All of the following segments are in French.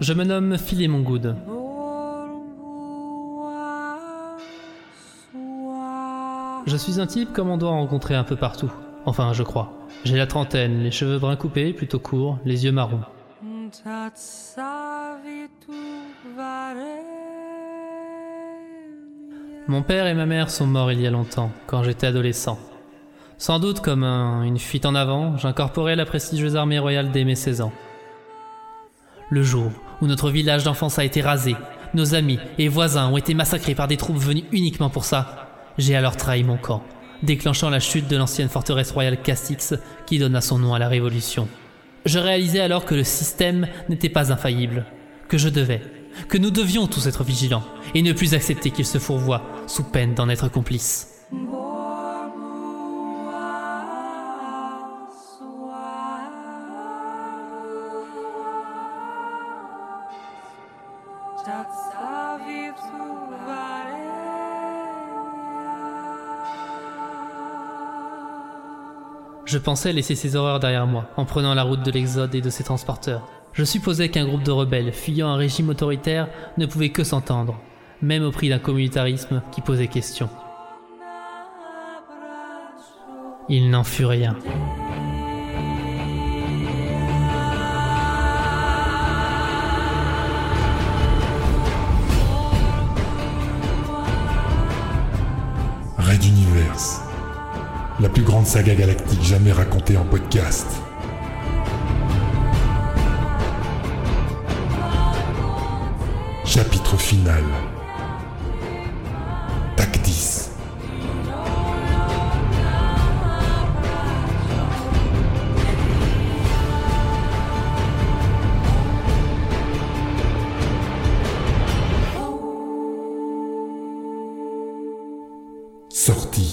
Je me nomme Philémon Good. Je suis un type comme on doit rencontrer un peu partout. Enfin, je crois. J'ai la trentaine, les cheveux bruns coupés, plutôt courts, les yeux marrons. Mon père et ma mère sont morts il y a longtemps, quand j'étais adolescent. Sans doute comme une fuite en avant, j'incorporais la prestigieuse armée royale dès mes 16 ans. Le jour où notre village d'enfance a été rasé, nos amis et voisins ont été massacrés par des troupes venues uniquement pour ça, j'ai alors trahi mon camp, déclenchant la chute de l'ancienne forteresse royale Castix qui donna son nom à la Révolution. Je réalisais alors que le système n'était pas infaillible, que je devais, que nous devions tous être vigilants et ne plus accepter qu'il se fourvoie sous peine d'en être complice. Je pensais laisser ces horreurs derrière moi, en prenant la route de l'Exode et de ses transporteurs. Je supposais qu'un groupe de rebelles fuyant un régime autoritaire ne pouvait que s'entendre, même au prix d'un communautarisme qui posait question. Il n'en fut rien. La plus grande saga galactique jamais racontée en podcast. Chapitre final.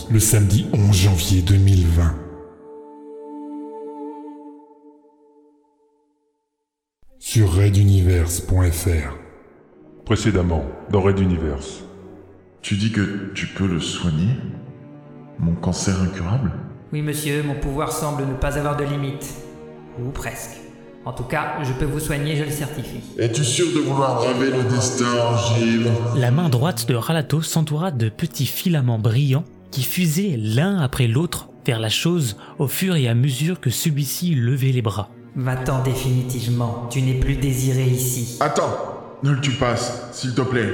Le samedi 11 janvier 2020. Sur reduniverse.fr. Précédemment, dans Red Universe. Tu dis que tu peux le soigner Mon cancer incurable? Oui, monsieur, mon pouvoir semble ne pas avoir de limite. Ou presque. En tout cas, je peux vous soigner, je le certifie. Es-tu sûr de vouloir braver le destin, Gilles La main droite de Ralato s'entoura de petits filaments brillants qui fusaient l'un après l'autre vers la chose au fur et à mesure que celui-ci levait les bras. Va-t'en définitivement, tu n'es plus désiré ici. Attends Ne le tue pas, s'il te plaît.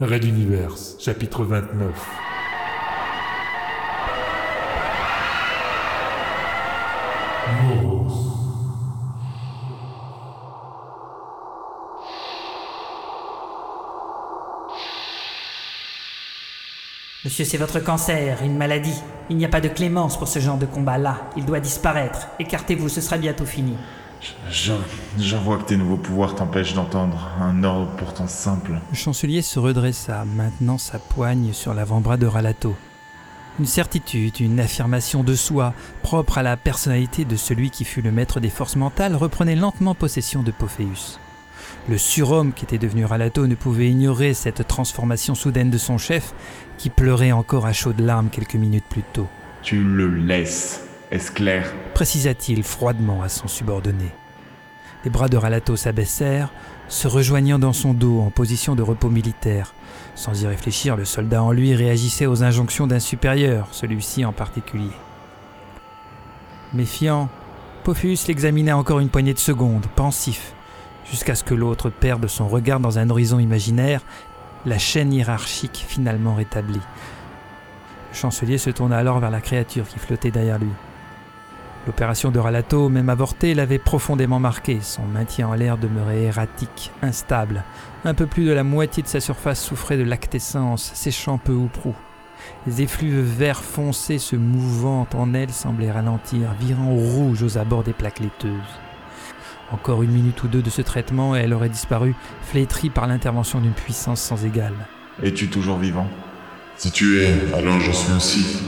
Red Universe, chapitre 29. Monsieur, c'est votre cancer, une maladie. Il n'y a pas de clémence pour ce genre de combat-là. Il doit disparaître. Écartez-vous, ce sera bientôt fini. Je, je vois que tes nouveaux pouvoirs t'empêchent d'entendre un ordre pourtant simple. Le chancelier se redressa, maintenant sa poigne sur l'avant-bras de Ralato. Une certitude, une affirmation de soi, propre à la personnalité de celui qui fut le maître des forces mentales, reprenait lentement possession de Pophéus. Le surhomme qui était devenu Ralato ne pouvait ignorer cette transformation soudaine de son chef, qui pleurait encore à chaudes larmes quelques minutes plus tôt. Tu le laisses, est-ce clair Précisa-t-il froidement à son subordonné. Les bras de Ralato s'abaissèrent, se rejoignant dans son dos en position de repos militaire. Sans y réfléchir, le soldat en lui réagissait aux injonctions d'un supérieur, celui-ci en particulier. Méfiant, Pophéus l'examinait encore une poignée de secondes, pensif, jusqu'à ce que l'autre perde son regard dans un horizon imaginaire, la chaîne hiérarchique finalement rétablie. Le chancelier se tourna alors vers la créature qui flottait derrière lui. L'opération de Ralato, même avortée, l'avait profondément marqué. Son maintien en l'air demeurait erratique, instable. Un peu plus de la moitié de sa surface souffrait de lactescence, séchant peu ou prou. Les effluves verts foncés se mouvant en elle semblaient ralentir, virant rouge aux abords des plaques laiteuses. Encore une minute ou deux de ce traitement et elle aurait disparu, flétrie par l'intervention d'une puissance sans égale. Es-tu toujours vivant? Si tu es, alors je suis aussi.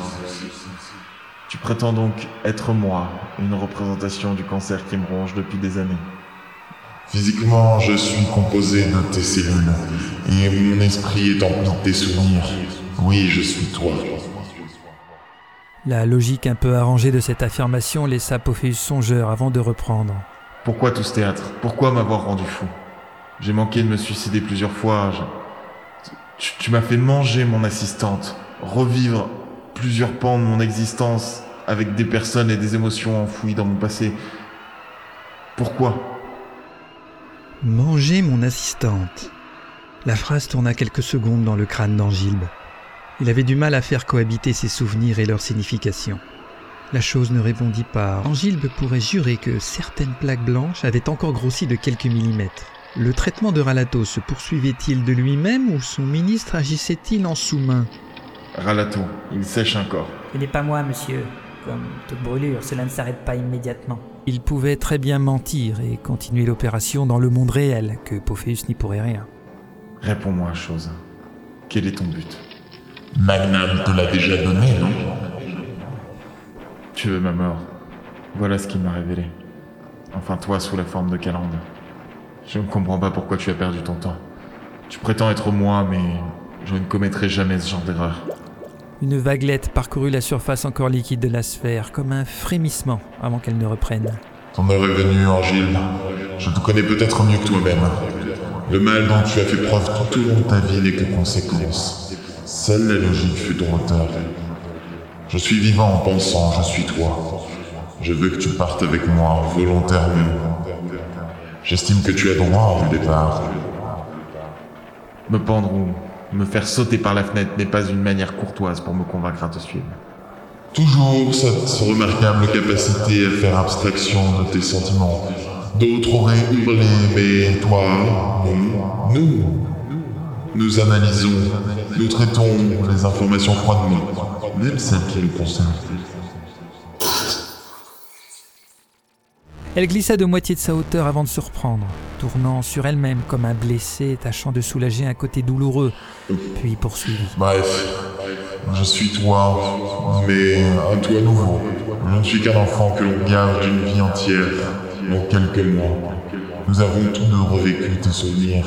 Tu prétends donc être moi, une représentation du cancer qui me ronge depuis des années. Physiquement, je suis composé de tes cellules, et mon esprit est empli de tes souvenirs. Oui, je suis toi. La logique un peu arrangée de cette affirmation laissa Pophéus songeur avant de reprendre. Pourquoi tout ce théâtre? Pourquoi m'avoir rendu fou? J'ai manqué de me suicider plusieurs fois. Tu, m'as fait manger mon assistante, revivre plusieurs pans de mon existence avec des personnes et des émotions enfouies dans mon passé. Pourquoi? Manger mon assistante. La phrase tourna quelques secondes dans le crâne d'Angilbe. Il avait du mal à faire cohabiter ses souvenirs et leur signification. La chose ne répondit pas. Angilbe pourrait jurer que certaines plaques blanches avaient encore grossi de quelques millimètres. Le traitement de Ralato se poursuivait-il de lui-même ou son ministre agissait-il en sous-main? Ralato, il sèche encore. Ce n'est pas moi, monsieur. Comme toute brûlure, cela ne s'arrête pas immédiatement. Il pouvait très bien mentir et continuer l'opération dans le monde réel, que Pophéus n'y pourrait rien. Réponds-moi, chose. Quel est ton but? Magnam te l'a déjà donné, non? Tu veux ma mort Voilà ce qu'il m'a révélé. Enfin, toi sous la forme de Calande. Je ne comprends pas pourquoi tu as perdu ton temps. Tu prétends être moi, mais je ne commettrai jamais ce genre d'erreur. Une vaguelette parcourut la surface encore liquide de la sphère, comme un frémissement avant qu'elle ne reprenne. Ton heure est venue, Angile. Je te connais peut-être mieux que toi-même. Le mal dont tu as fait preuve tout au long de ta vie n'est que conséquence. Seule la logique fut ton moteur. Je suis vivant en pensant, je suis toi. Je veux que tu partes avec moi volontairement. J'estime que tu as droit au départ. Me pendre ou me faire sauter par la fenêtre n'est pas une manière courtoise pour me convaincre à te suivre. Toujours cette remarquable capacité à faire abstraction de tes sentiments. D'autres auraient hurlé, mais toi, nous, nous, nous analysons, nous traitons les informations froidement, même nous concernent. Elle glissa de moitié de sa hauteur avant de se reprendre, tournant sur elle-même comme un blessé tâchant de soulager un côté douloureux, puis poursuivit. Bref, je suis toi, mais un toi nouveau. Je ne suis qu'un enfant que l'on garde d'une vie entière, en quelques mois. Nous avons tous deux revécu tes souvenirs.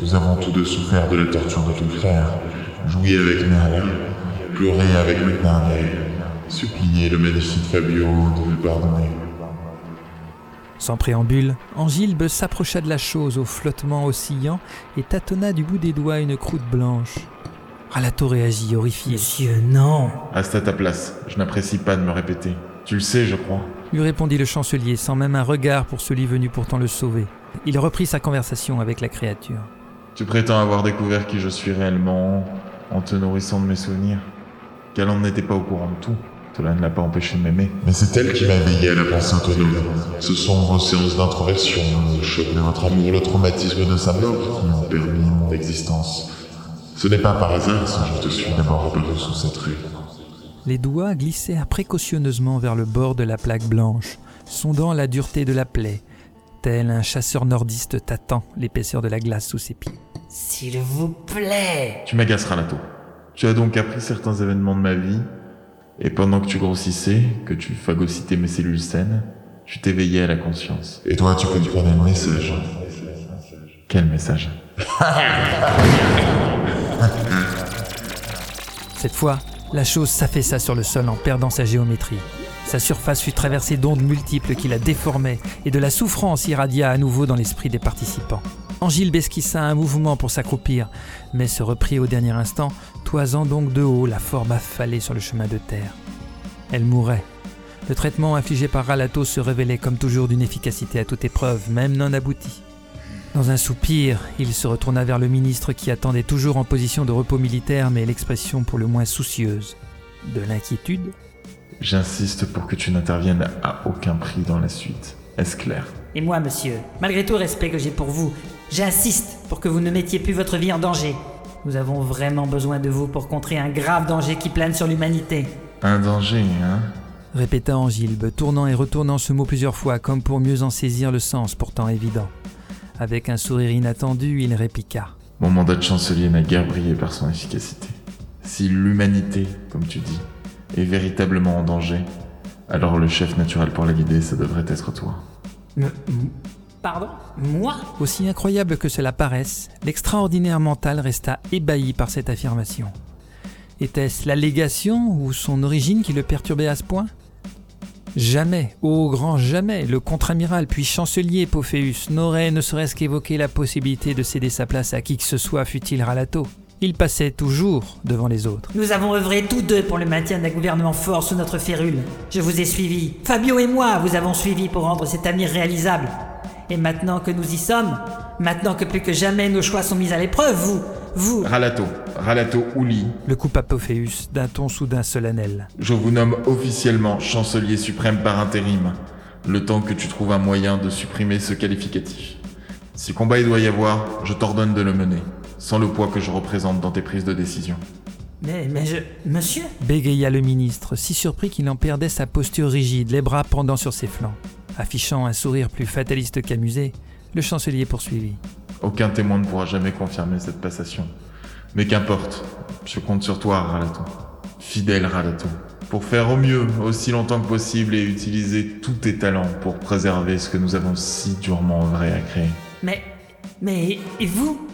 Nous avons tous deux souffert de la torture de ton frère. Joué avec Merlin, pleuré avec McNarney, supplié le magnifique Fabio de me pardonner. Sans préambule, Angilbe s'approcha de la chose au flottement oscillant et tâtonna du bout des doigts une croûte blanche. Ralato réagit, horrifié. Monsieur, non. Reste à ta place. Je n'apprécie pas de me répéter. Tu le sais, je crois. lui répondit le chancelier sans même un regard pour celui venu pourtant le sauver. Il reprit sa conversation avec la créature. Tu prétends avoir découvert qui je suis réellement en te nourrissant de mes souvenirs. Calande n'était pas au courant de tout. Cela ne l'a pas empêché de m'aimer. Mais c'est elle qui m'a éveillé à la pensée autonome. Ce sont vos séances d'introversion, le choc de votre amour, le traumatisme de sa mort qui ont permis mon existence. Ce n'est pas par hasard si je te suis d'abord apparu sous cette rue. Les doigts glissèrent précautionneusement vers le bord de la plaque blanche, sondant la dureté de la plaie, tel un chasseur nordiste tâtant l'épaisseur de la glace sous ses pieds. S'il vous plaît. Tu m'agaceras, Lato. Tu as donc appris certains événements de ma vie, et pendant que tu grossissais, que tu phagocytais mes cellules saines, tu t'éveillais à la conscience. Et toi, tu comprenais le message. Quel message? Cette fois, la chose s'affaissa sur le sol en perdant sa géométrie. Sa surface fut traversée d'ondes multiples qui la déformaient, et de la souffrance irradia à nouveau dans l'esprit des participants. Angile esquissa un mouvement pour s'accroupir, mais se reprit au dernier instant, toisant donc de haut la forme affalée sur le chemin de terre. Elle mourait. Le traitement infligé par Ralato se révélait comme toujours d'une efficacité à toute épreuve, même non aboutie. Dans un soupir, il se retourna vers le ministre qui attendait toujours en position de repos militaire, mais l'expression pour le moins soucieuse. De l'inquiétude J'insiste pour que tu n'interviennes à aucun prix dans la suite. Est-ce clair? Et moi, monsieur, malgré tout le respect que j'ai pour vous, j'insiste pour que vous ne mettiez plus votre vie en danger. Nous avons vraiment besoin de vous pour contrer un grave danger qui plane sur l'humanité. Un danger, hein? Répéta Angilbe, tournant et retournant ce mot plusieurs fois comme pour mieux en saisir le sens pourtant évident. Avec un sourire inattendu, il répliqua. Mon mandat de chancelier n'a guère brillé par son efficacité. Si l'humanité, comme tu dis, est véritablement en danger, alors le chef naturel pour la guider, ça devrait être toi. Pardon Moi Aussi incroyable que cela paraisse, l'extraordinaire mental resta ébahi par cette affirmation. Était-ce l'allégation ou son origine qui le perturbait à ce point? Jamais, au grand jamais, le contre-amiral puis chancelier Pophéus n'aurait ne serait-ce qu'évoqué la possibilité de céder sa place à qui que ce soit, fût-il Ralato. Il passait toujours devant les autres. Nous avons œuvré tous deux pour le maintien d'un gouvernement fort sous notre férule. Je vous ai suivi. Fabio et moi vous avons suivi pour rendre cet avenir réalisable. Et maintenant que nous y sommes, maintenant que plus que jamais nos choix sont mis à l'épreuve, vous, vous... Ralato, Ralato Ouli, Le coupe Pophéus d'un ton soudain solennel. je vous nomme officiellement chancelier suprême par intérim, le temps que tu trouves un moyen de supprimer ce qualificatif. Si combat il doit y avoir, je t'ordonne de le mener, sans le poids que je représente dans tes prises de décision. Mais, mais je... Monsieur Bégaya le ministre, si surpris qu'il en perdait sa posture rigide, les bras pendant sur ses flancs. Affichant un sourire plus fataliste qu'amusé, le chancelier poursuivit. Aucun témoin ne pourra jamais confirmer cette passation. Mais qu'importe, je compte sur toi, Ralato. Fidèle Ralato. Pour faire au mieux, aussi longtemps que possible et utiliser tous tes talents pour préserver ce que nous avons si durement œuvré à créer. Mais... Mais... Et vous?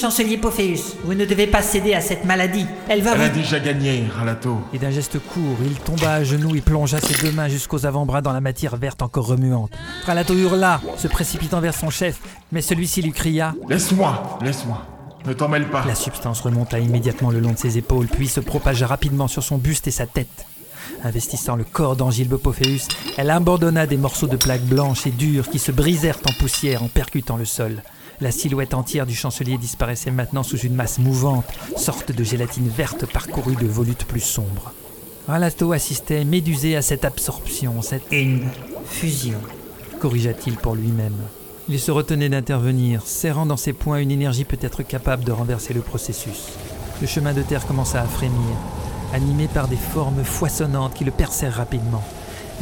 Chancelier Pophéus, vous ne devez pas céder à cette maladie. Elle va Elle a vous... déjà gagné, Ralato. Et d'un geste court, il tomba à genoux et plongea ses deux mains jusqu'aux avant-bras dans la matière verte encore remuante. Ralato hurla, se précipitant vers son chef, mais celui-ci lui cria Laisse-moi, laisse-moi. Ne t'en mêle pas. La substance remonta immédiatement le long de ses épaules, puis se propagea rapidement sur son buste et sa tête. Investissant le corps d'Angilbe Pophéus, elle abandonna des morceaux de plaques blanches et dures qui se brisèrent en poussière en percutant le sol. La silhouette entière du chancelier disparaissait maintenant sous une masse mouvante, sorte de gélatine verte parcourue de volutes plus sombres. Ralato assistait médusé à cette absorption, cette Une fusion. corrigea-t-il pour lui-même. Il se retenait d'intervenir, serrant dans ses poings une énergie peut-être capable de renverser le processus. Le chemin de terre commença à frémir, animé par des formes foisonnantes qui le percèrent rapidement.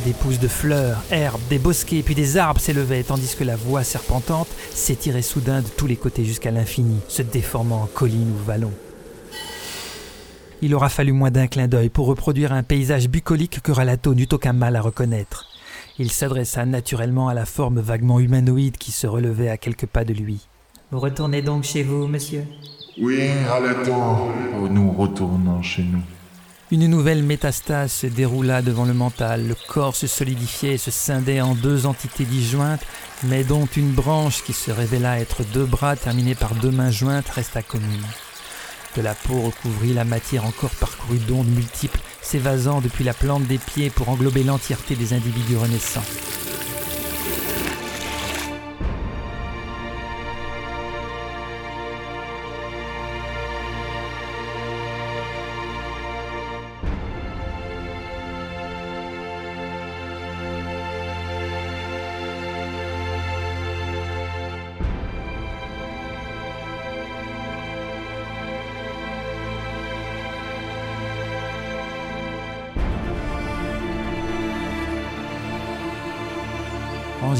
Des pousses de fleurs, herbes, des bosquets, puis des arbres s'élevaient, tandis que la voie serpentante s'étirait soudain de tous les côtés jusqu'à l'infini, se déformant en collines ou vallons. Il aura fallu moins d'un clin d'œil pour reproduire un paysage bucolique que Ralato n'eut aucun mal à reconnaître. Il s'adressa naturellement à la forme vaguement humanoïde qui se relevait à quelques pas de lui. Vous retournez donc chez vous, monsieur? Oui, Ralato. Nous retournons chez nous. Une nouvelle métastase se déroula devant le mental. Le corps se solidifiait et se scindait en deux entités disjointes, mais dont une branche qui se révéla être deux bras terminés par deux mains jointes resta commune. De la peau recouvrit la matière encore parcourue d'ondes multiples, s'évasant depuis la plante des pieds pour englober l'entièreté des individus renaissants.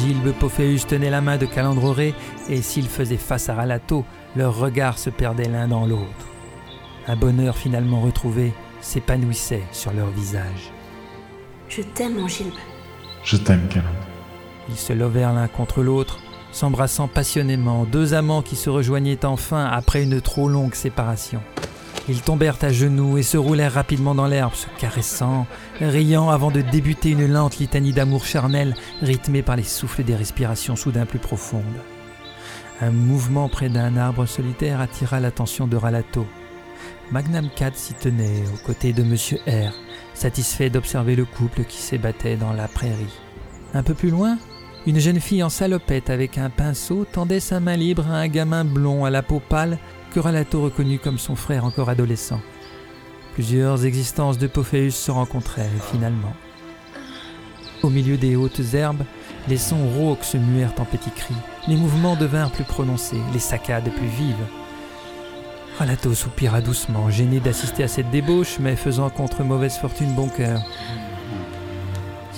Angilbe Pophéus tenait la main de Calandroré, et s'ils faisaient face à Ralato, leurs regards se perdaient l'un dans l'autre. Un bonheur finalement retrouvé s'épanouissait sur leur visage. Je t'aime, Angilbe. Je t'aime, Calandre. Ils se levèrent l'un contre l'autre, s'embrassant passionnément, deux amants qui se rejoignaient enfin après une trop longue séparation. Ils tombèrent à genoux et se roulèrent rapidement dans l'herbe, se caressant, riant avant de débuter une lente litanie d'amour charnel rythmée par les souffles des respirations soudain plus profondes. Un mouvement près d'un arbre solitaire attira l'attention de Ralato. Magnam 4 s'y tenait, aux côtés de Monsieur R, satisfait d'observer le couple qui s'ébattait dans la prairie. Un peu plus loin, une jeune fille en salopette avec un pinceau tendait sa main libre à un gamin blond à la peau pâle que Ralato reconnut comme son frère encore adolescent. Plusieurs existences de Pophéus se rencontrèrent finalement. Au milieu des hautes herbes, les sons rauques se muèrent en petits cris. Les mouvements devinrent plus prononcés, les saccades plus vives. Ralato soupira doucement, gêné d'assister à cette débauche, mais faisant contre mauvaise fortune bon cœur.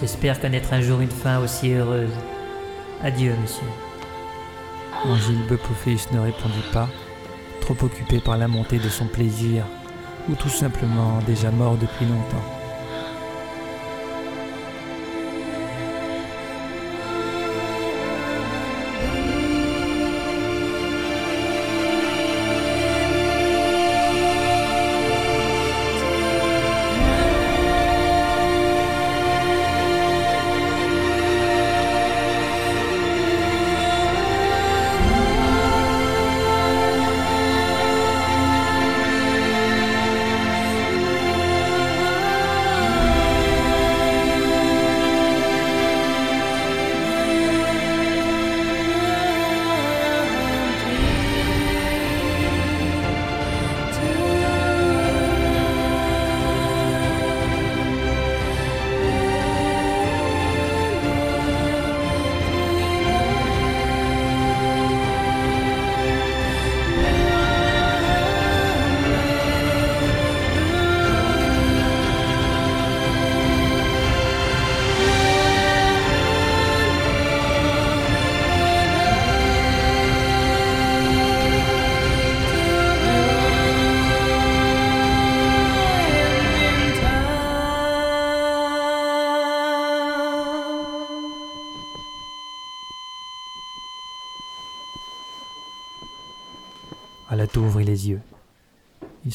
J'espère connaître un jour une fin aussi heureuse. Adieu, monsieur. Angilbe Pophéus ne répondit pas, trop occupé par la montée de son plaisir, ou tout simplement déjà mort depuis longtemps.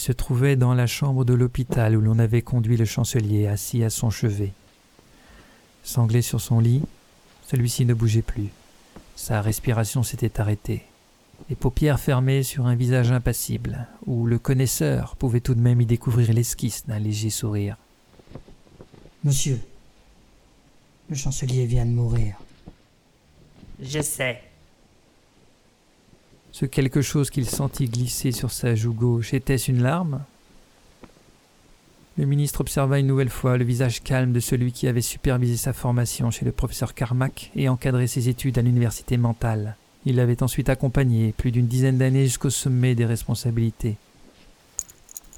Se trouvait dans la chambre de l'hôpital où l'on avait conduit le chancelier assis à son chevet. Sanglé sur son lit, celui-ci ne bougeait plus. Sa respiration s'était arrêtée. Les paupières fermées sur un visage impassible, où le connaisseur pouvait tout de même y découvrir l'esquisse d'un léger sourire. Monsieur, le chancelier vient de mourir. Je sais. Ce quelque chose qu'il sentit glisser sur sa joue gauche, était-ce une larme? Le ministre observa une nouvelle fois le visage calme de celui qui avait supervisé sa formation chez le professeur Carmack et encadré ses études à l'université mentale. Il l'avait ensuite accompagné plus d'une dizaine d'années jusqu'au sommet des responsabilités.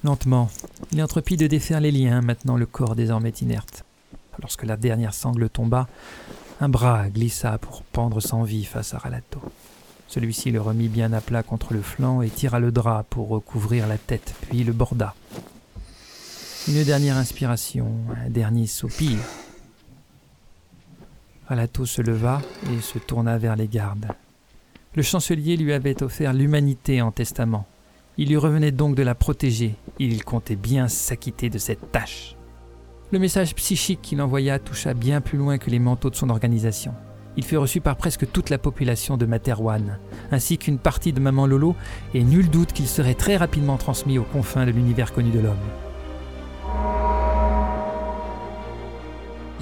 Lentement, il entreprit de défaire les liens, maintenant le corps désormais inerte. Lorsque la dernière sangle tomba, un bras glissa pour pendre sans vie face à Ralato. Celui-ci le remit bien à plat contre le flanc et tira le drap pour recouvrir la tête, puis le borda. Une dernière inspiration, un dernier soupir. Ralato se leva et se tourna vers les gardes. Le chancelier lui avait offert l'humanité en testament. Il lui revenait donc de la protéger. Il comptait bien s'acquitter de cette tâche. Le message psychique qu'il envoya toucha bien plus loin que les manteaux de son organisation. Il fut reçu par presque toute la population de Materwan, ainsi qu'une partie de Maman Lolo, et nul doute qu'il serait très rapidement transmis aux confins de l'univers connu de l'homme.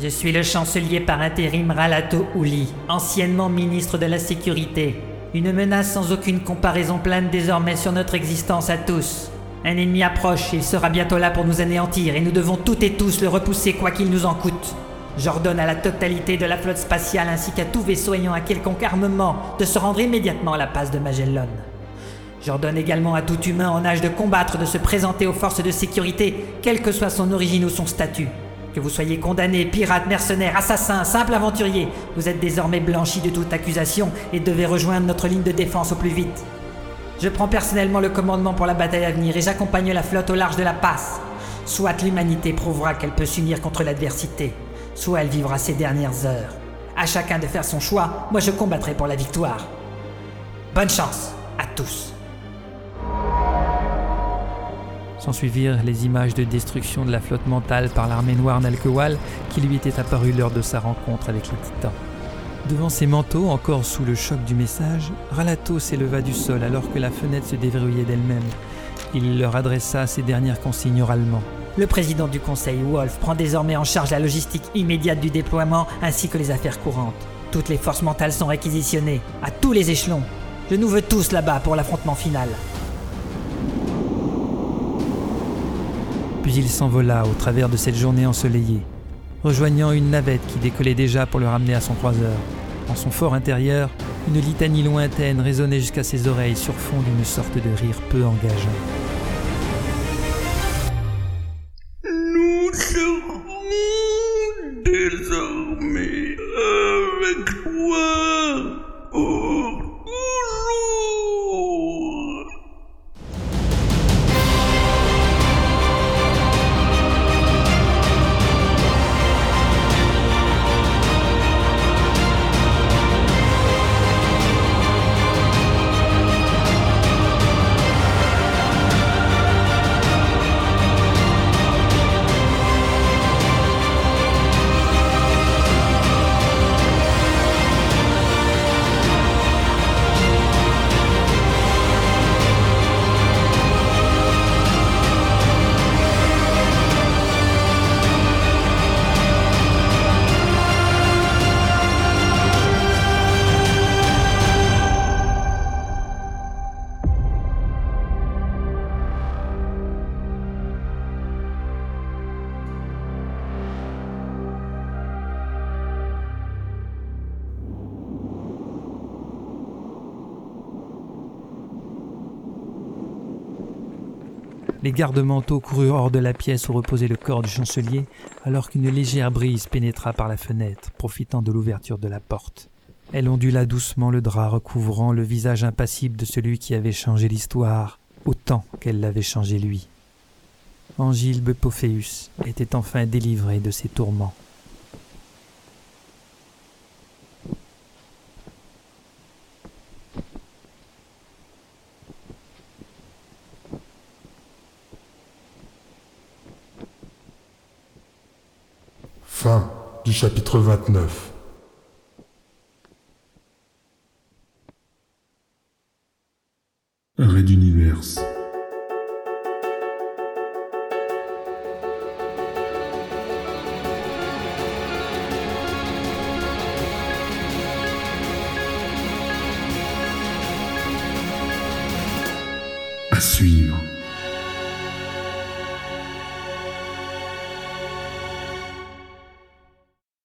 Je suis le chancelier par intérim Ralato Ouli, anciennement ministre de la Sécurité. Une menace sans aucune comparaison plane désormais sur notre existence à tous. Un ennemi approche, il sera bientôt là pour nous anéantir et nous devons toutes et tous le repousser quoi qu'il nous en coûte. J'ordonne à la totalité de la flotte spatiale ainsi qu'à tout vaisseau ayant un quelconque armement de se rendre immédiatement à la passe de Magellan. J'ordonne également à tout humain en âge de combattre de se présenter aux forces de sécurité, quelle que soit son origine ou son statut. Que vous soyez condamné, pirate, mercenaire, assassin, simple aventurier, vous êtes désormais blanchi de toute accusation et devez rejoindre notre ligne de défense au plus vite. Je prends personnellement le commandement pour la bataille à venir et j'accompagne la flotte au large de la passe. Soit l'humanité prouvera qu'elle peut s'unir contre l'adversité, soit elle vivra ses dernières heures. À chacun de faire son choix, moi je combattrai pour la victoire. Bonne chance à tous. S'ensuivirent les images de destruction de la flotte mentale par l'armée noire Nalkewal qui lui était apparue lors de sa rencontre avec les titans. Devant ses manteaux, encore sous le choc du message, Ralato s'éleva du sol alors que la fenêtre se déverrouillait d'elle-même. Il leur adressa ses dernières consignes oralement. Le président du conseil, Wolf, prend désormais en charge la logistique immédiate du déploiement ainsi que les affaires courantes. Toutes les forces mentales sont réquisitionnées, à tous les échelons. Je nous veux tous là-bas pour l'affrontement final. Puis il s'envola au travers de cette journée ensoleillée, rejoignant une navette qui décollait déjà pour le ramener à son croiseur. En son fort intérieur, une litanie lointaine résonnait jusqu'à ses oreilles sur fond d'une sorte de rire peu engageant. Les gardes-manteaux coururent hors de la pièce où reposait le corps du chancelier, alors qu'une légère brise pénétra par la fenêtre, profitant de l'ouverture de la porte. Elle ondula doucement le drap recouvrant le visage impassible de celui qui avait changé l'histoire, autant qu'elle l'avait changé lui. Angilbe Pophéus était enfin délivré de ses tourments. Fin du chapitre 29.